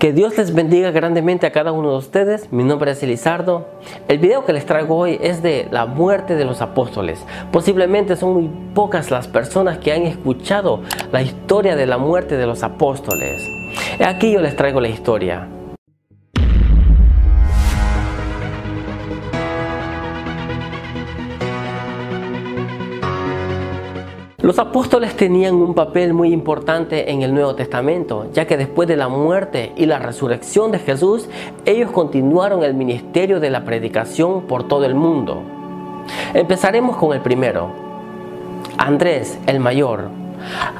Que Dios les bendiga grandemente a cada uno de ustedes. Mi nombre es Elizardo. El video que les traigo hoy es de la muerte de los apóstoles. Posiblemente son muy pocas las personas que han escuchado la historia de la muerte de los apóstoles. Aquí yo les traigo la historia. Los apóstoles tenían un papel muy importante en el Nuevo Testamento, ya que después de la muerte y la resurrección de Jesús, ellos continuaron el ministerio de la predicación por todo el mundo. Empezaremos con el primero, Andrés el mayor.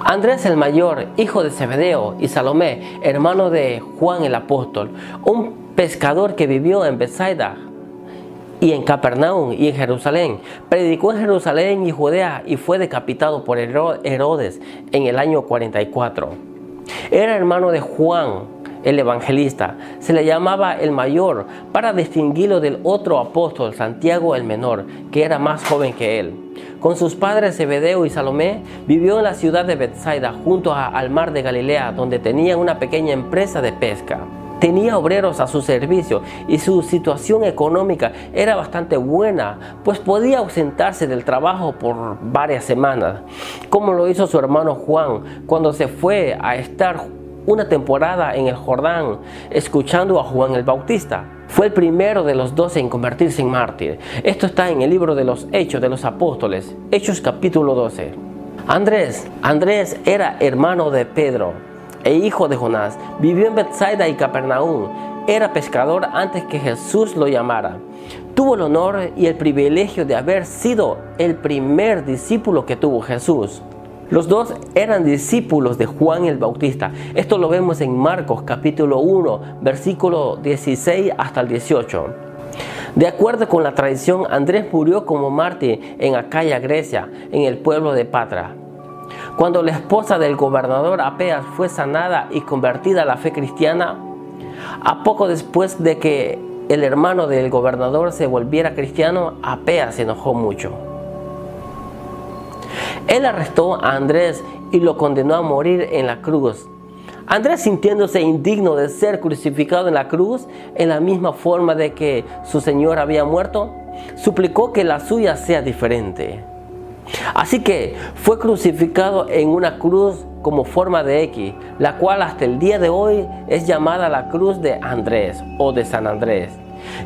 Andrés el mayor, hijo de Zebedeo y Salomé, hermano de Juan el apóstol, un pescador que vivió en Bethsaida, y en Capernaum y en Jerusalén. Predicó en Jerusalén y Judea y fue decapitado por Herodes en el año 44. Era hermano de Juan, el evangelista. Se le llamaba el mayor para distinguirlo del otro apóstol, Santiago el menor, que era más joven que él. Con sus padres Zebedeo y Salomé, vivió en la ciudad de Bethsaida, junto al mar de Galilea, donde tenía una pequeña empresa de pesca tenía obreros a su servicio y su situación económica era bastante buena, pues podía ausentarse del trabajo por varias semanas, como lo hizo su hermano Juan cuando se fue a estar una temporada en el Jordán escuchando a Juan el Bautista. Fue el primero de los doce en convertirse en mártir. Esto está en el libro de los Hechos de los Apóstoles, Hechos capítulo 12. Andrés, Andrés era hermano de Pedro, e hijo de Jonás, vivió en Bethsaida y Capernaum. Era pescador antes que Jesús lo llamara. Tuvo el honor y el privilegio de haber sido el primer discípulo que tuvo Jesús. Los dos eran discípulos de Juan el Bautista. Esto lo vemos en Marcos capítulo 1, versículo 16 hasta el 18. De acuerdo con la tradición, Andrés murió como mártir en Acaya, Grecia, en el pueblo de Patra. Cuando la esposa del gobernador Apeas fue sanada y convertida a la fe cristiana, a poco después de que el hermano del gobernador se volviera cristiano, Apeas se enojó mucho. Él arrestó a Andrés y lo condenó a morir en la cruz. Andrés sintiéndose indigno de ser crucificado en la cruz, en la misma forma de que su Señor había muerto, suplicó que la suya sea diferente. Así que fue crucificado en una cruz como forma de X, la cual hasta el día de hoy es llamada la cruz de Andrés o de San Andrés.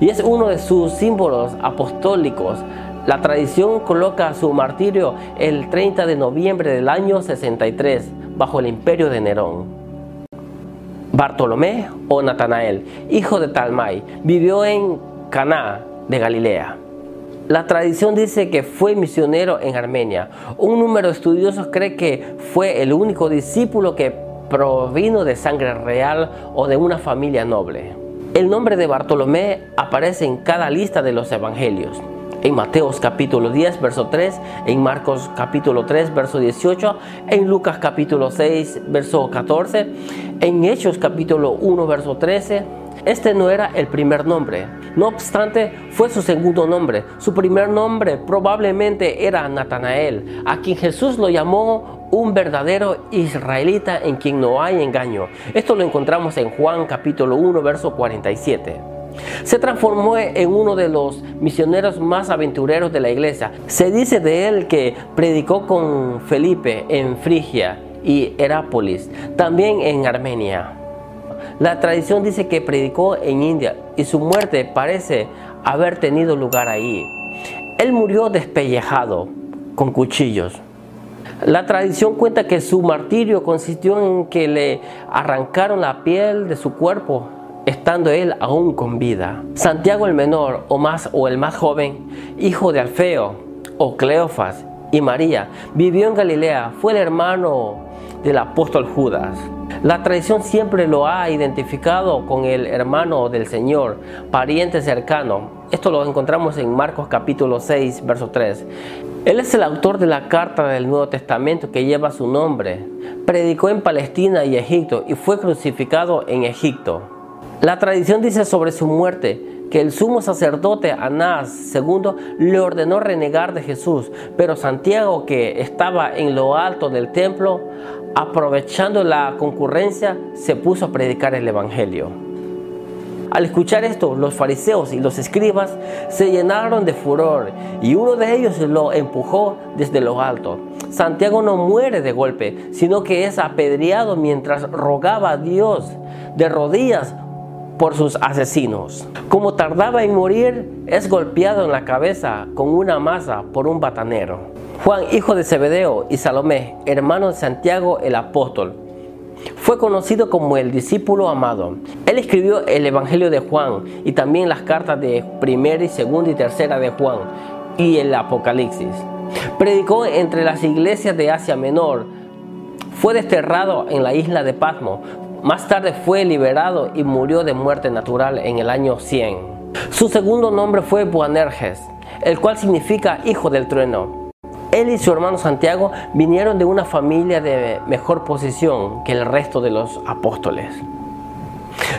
Y es uno de sus símbolos apostólicos. La tradición coloca su martirio el 30 de noviembre del año 63 bajo el imperio de Nerón. Bartolomé o Natanael, hijo de Talmai, vivió en Caná de Galilea. La tradición dice que fue misionero en Armenia. Un número de estudiosos cree que fue el único discípulo que provino de sangre real o de una familia noble. El nombre de Bartolomé aparece en cada lista de los evangelios. En Mateos capítulo 10, verso 3, en Marcos capítulo 3, verso 18, en Lucas capítulo 6, verso 14, en Hechos capítulo 1, verso 13, este no era el primer nombre. No obstante, fue su segundo nombre. Su primer nombre probablemente era Natanael, a quien Jesús lo llamó un verdadero israelita en quien no hay engaño. Esto lo encontramos en Juan capítulo 1, verso 47. Se transformó en uno de los misioneros más aventureros de la iglesia. Se dice de él que predicó con Felipe en Frigia y Herápolis, también en Armenia. La tradición dice que predicó en India y su muerte parece haber tenido lugar ahí. Él murió despellejado con cuchillos. La tradición cuenta que su martirio consistió en que le arrancaron la piel de su cuerpo estando él aún con vida. Santiago el menor o más o el más joven, hijo de Alfeo o Cleofas y María, vivió en Galilea, fue el hermano del apóstol Judas. La tradición siempre lo ha identificado con el hermano del Señor, pariente cercano. Esto lo encontramos en Marcos capítulo 6, verso 3. Él es el autor de la carta del Nuevo Testamento que lleva su nombre. Predicó en Palestina y Egipto y fue crucificado en Egipto. La tradición dice sobre su muerte que el sumo sacerdote Anás II le ordenó renegar de Jesús, pero Santiago, que estaba en lo alto del templo, aprovechando la concurrencia, se puso a predicar el Evangelio. Al escuchar esto, los fariseos y los escribas se llenaron de furor y uno de ellos lo empujó desde lo alto. Santiago no muere de golpe, sino que es apedreado mientras rogaba a Dios de rodillas por sus asesinos. Como tardaba en morir, es golpeado en la cabeza con una masa por un batanero. Juan, hijo de Zebedeo, y Salomé, hermano de Santiago el apóstol, fue conocido como el discípulo amado. Él escribió el Evangelio de Juan y también las cartas de primera y segunda y tercera de Juan y el Apocalipsis. Predicó entre las iglesias de Asia Menor. Fue desterrado en la isla de Patmo, más tarde fue liberado y murió de muerte natural en el año 100. Su segundo nombre fue Boanerges, el cual significa hijo del trueno. Él y su hermano Santiago vinieron de una familia de mejor posición que el resto de los apóstoles.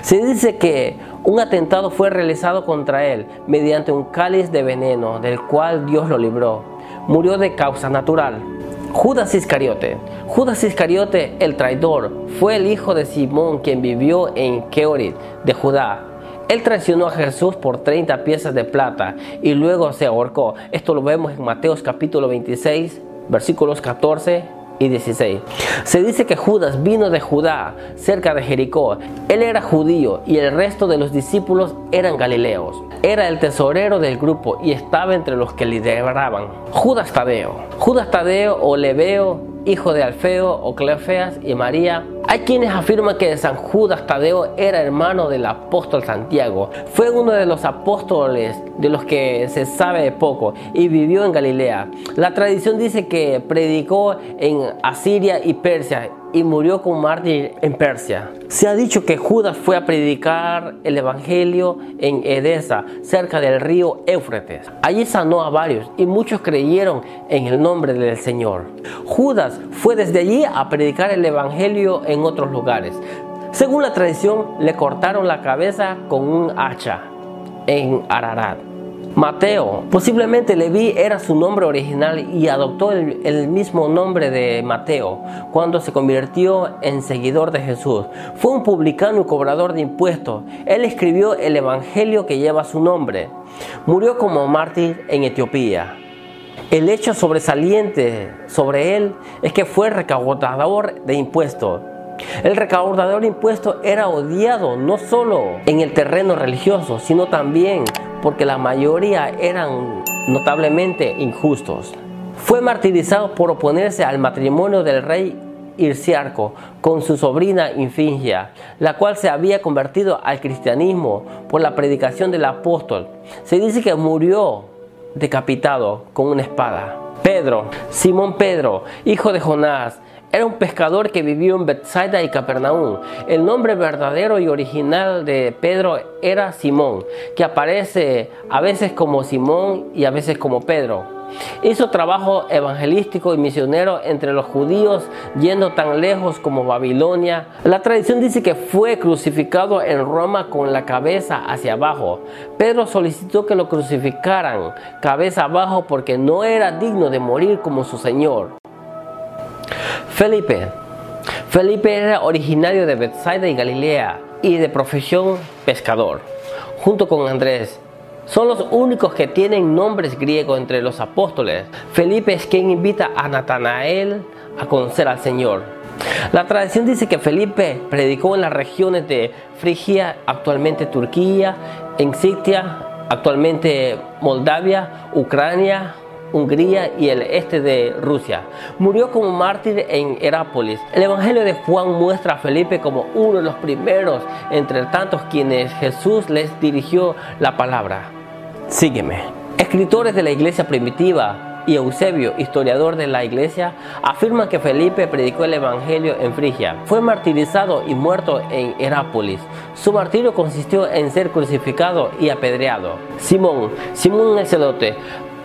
Se dice que un atentado fue realizado contra él mediante un cáliz de veneno del cual Dios lo libró. Murió de causa natural. Judas Iscariote. Judas Iscariote, el traidor, fue el hijo de Simón quien vivió en Keorit de Judá. Él traicionó a Jesús por 30 piezas de plata y luego se ahorcó. Esto lo vemos en Mateos capítulo 26, versículos 14 y 16. Se dice que Judas vino de Judá, cerca de Jericó. Él era judío y el resto de los discípulos eran galileos. Era el tesorero del grupo y estaba entre los que lideraban. Judas Tadeo. Judas Tadeo o Leveo, hijo de Alfeo o Cleofeas y María, hay quienes afirman que San Judas Tadeo era hermano del apóstol Santiago. Fue uno de los apóstoles de los que se sabe poco y vivió en Galilea. La tradición dice que predicó en Asiria y Persia y murió como mártir en Persia. Se ha dicho que Judas fue a predicar el Evangelio en Edesa, cerca del río Éufrates. Allí sanó a varios y muchos creyeron en el nombre del Señor. Judas fue desde allí a predicar el Evangelio en otros lugares. Según la tradición, le cortaron la cabeza con un hacha en Ararat. Mateo, posiblemente Leví era su nombre original y adoptó el, mismo nombre de Mateo cuando se convirtió en seguidor de Jesús. Fue un publicano y cobrador de impuestos. Él escribió el evangelio que lleva su nombre. Murió como mártir en Etiopía. El hecho sobresaliente sobre él es que fue recaudador de impuestos. El recaudador de impuestos era odiado no solo en el terreno religioso, sino también porque la mayoría eran notablemente injustos. Fue martirizado por oponerse al matrimonio del rey Irciarco con su sobrina Infingia, la cual se había convertido al cristianismo por la predicación del apóstol. Se dice que murió decapitado con una espada. Pedro, Simón Pedro, hijo de Jonás, era un pescador que vivió en Bethsaida y Capernaum. El nombre verdadero y original de Pedro era Simón, que aparece a veces como Simón y a veces como Pedro. Hizo trabajo evangelístico y misionero entre los judíos, yendo tan lejos como Babilonia. La tradición dice que fue crucificado en Roma con la cabeza hacia abajo. Pedro solicitó que lo crucificaran cabeza abajo porque no era digno de morir como su Señor. Felipe. Felipe era originario de Bethsaida y Galilea y de profesión pescador, junto con Andrés. Son los únicos que tienen nombres griegos entre los apóstoles. Felipe es quien invita a Natanael a conocer al Señor. La tradición dice que Felipe predicó en las regiones de Frigia, actualmente Turquía, en Sitia, actualmente Moldavia, Ucrania, Hungría y el este de Rusia. Murió como mártir en Herápolis. El Evangelio de Juan muestra a Felipe como uno de los primeros entre tantos quienes Jesús les dirigió la palabra. Sígueme. Escritores de la iglesia primitiva y Eusebio, historiador de la iglesia, afirman que Felipe predicó el Evangelio en Frigia. Fue martirizado y muerto en Herápolis. Su martirio consistió en ser crucificado y apedreado. Simón, Simón el celote,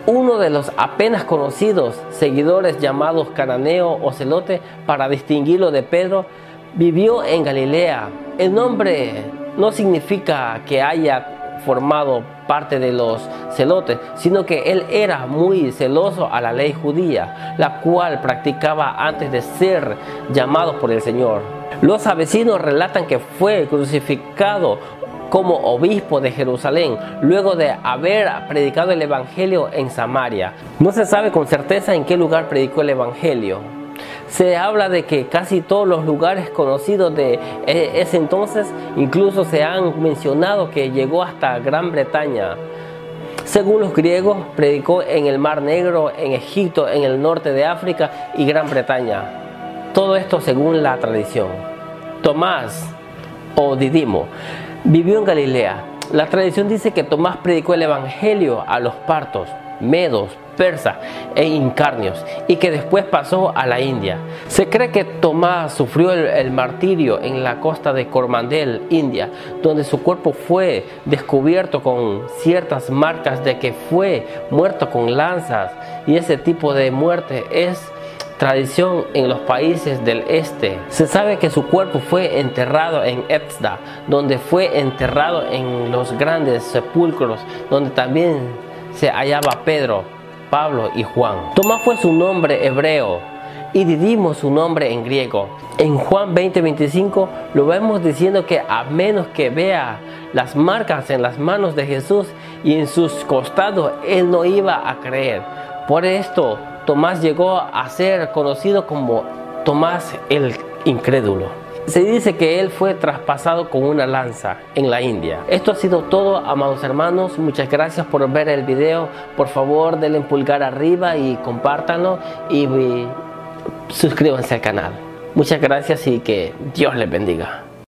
uno de los apenas conocidos seguidores llamados Cananeo o Celote para distinguirlo de Pedro, vivió en Galilea. El nombre no significa que haya formado parte de los celotes, sino que él era muy celoso a la ley judía, la cual practicaba antes de ser llamado por el Señor. Los avecinos relatan que fue crucificado como obispo de Jerusalén, luego de haber predicado el Evangelio en Samaria. No se sabe con certeza en qué lugar predicó el Evangelio. Se habla de que casi todos los lugares conocidos de e, ese entonces, incluso se han mencionado que llegó hasta Gran Bretaña. Según los griegos, predicó en el Mar Negro, en Egipto, en el norte de África y Gran Bretaña. Todo esto según la tradición. Tomás o Didimo vivió en Galilea. La tradición dice que Tomás predicó el Evangelio a los partos, medos, persas e incarnios y que después pasó a la India. Se cree que Tomás sufrió el, martirio en la costa de Coromandel, India, donde su cuerpo fue descubierto con ciertas marcas de que fue muerto con lanzas y ese tipo de muerte es tradición en los países del este. Se sabe que su cuerpo fue enterrado en Epsda, donde fue enterrado en los grandes sepulcros, donde también se hallaba Pedro, Pablo y Juan. Tomás fue su nombre hebreo y Didimo su nombre en griego. En Juan 20:25 lo vemos diciendo que a menos que vea las marcas en las manos de Jesús y en sus costados, él no iba a creer. Por esto Tomás llegó a ser conocido como Tomás el incrédulo. Se dice que él fue traspasado con una lanza en la India. Esto ha sido todo, amados hermanos. Muchas gracias por ver el video. Por favor, denle pulgar arriba y compártanlo y suscríbanse al canal. Muchas gracias y que Dios les bendiga.